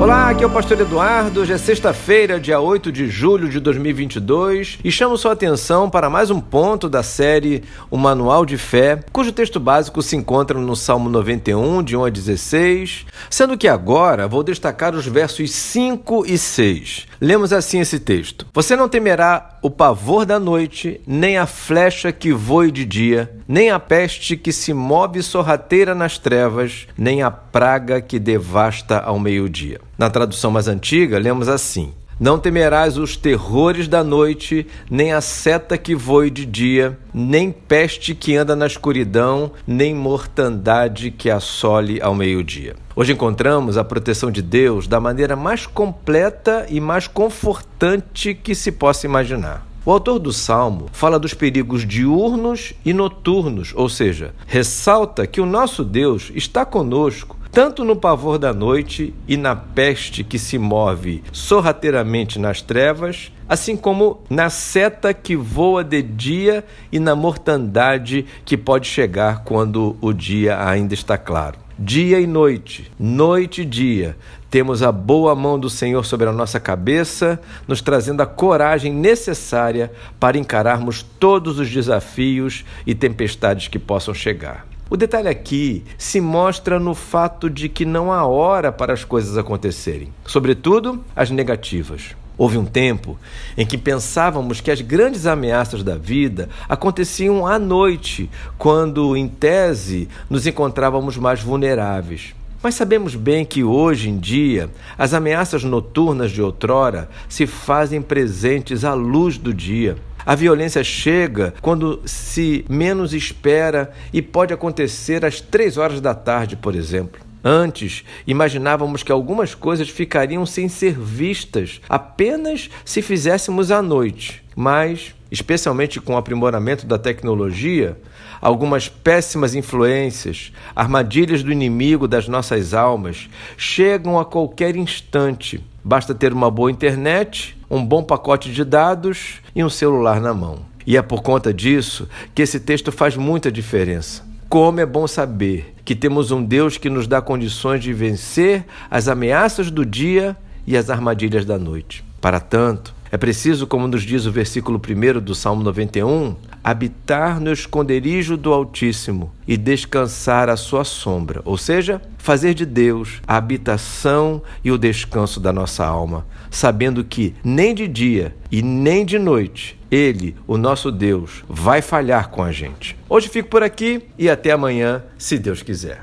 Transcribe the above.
Olá, aqui é o Pastor Eduardo. Hoje é sexta-feira, dia 8 de julho de 2022, e chamo sua atenção para mais um ponto da série O Manual de Fé, cujo texto básico se encontra no Salmo 91, de 1 a 16, sendo que agora vou destacar os versos 5 e 6. Lemos assim esse texto: Você não temerá o pavor da noite, nem a flecha que voe de dia, nem a peste que se move sorrateira nas trevas, nem a praga que devasta ao meio-dia. Na tradução mais antiga, lemos assim: não temerás os terrores da noite, nem a seta que voe de dia, nem peste que anda na escuridão, nem mortandade que assole ao meio-dia. Hoje encontramos a proteção de Deus da maneira mais completa e mais confortante que se possa imaginar. O autor do salmo fala dos perigos diurnos e noturnos, ou seja, ressalta que o nosso Deus está conosco tanto no pavor da noite e na peste que se move sorrateiramente nas trevas, assim como na seta que voa de dia e na mortandade que pode chegar quando o dia ainda está claro. Dia e noite, noite e dia, temos a boa mão do Senhor sobre a nossa cabeça, nos trazendo a coragem necessária para encararmos todos os desafios e tempestades que possam chegar. O detalhe aqui se mostra no fato de que não há hora para as coisas acontecerem, sobretudo as negativas. Houve um tempo em que pensávamos que as grandes ameaças da vida aconteciam à noite, quando, em tese, nos encontrávamos mais vulneráveis. Mas sabemos bem que hoje em dia as ameaças noturnas de outrora se fazem presentes à luz do dia. A violência chega quando se menos espera e pode acontecer às três horas da tarde, por exemplo. Antes, imaginávamos que algumas coisas ficariam sem ser vistas apenas se fizéssemos à noite. Mas, especialmente com o aprimoramento da tecnologia, algumas péssimas influências, armadilhas do inimigo das nossas almas, chegam a qualquer instante. Basta ter uma boa internet, um bom pacote de dados e um celular na mão. E é por conta disso que esse texto faz muita diferença. Como é bom saber que temos um Deus que nos dá condições de vencer as ameaças do dia e as armadilhas da noite. Para tanto, é preciso, como nos diz o versículo 1 do Salmo 91, habitar no esconderijo do Altíssimo e descansar à sua sombra, ou seja, fazer de Deus a habitação e o descanso da nossa alma, sabendo que nem de dia e nem de noite ele, o nosso Deus, vai falhar com a gente. Hoje fico por aqui e até amanhã, se Deus quiser.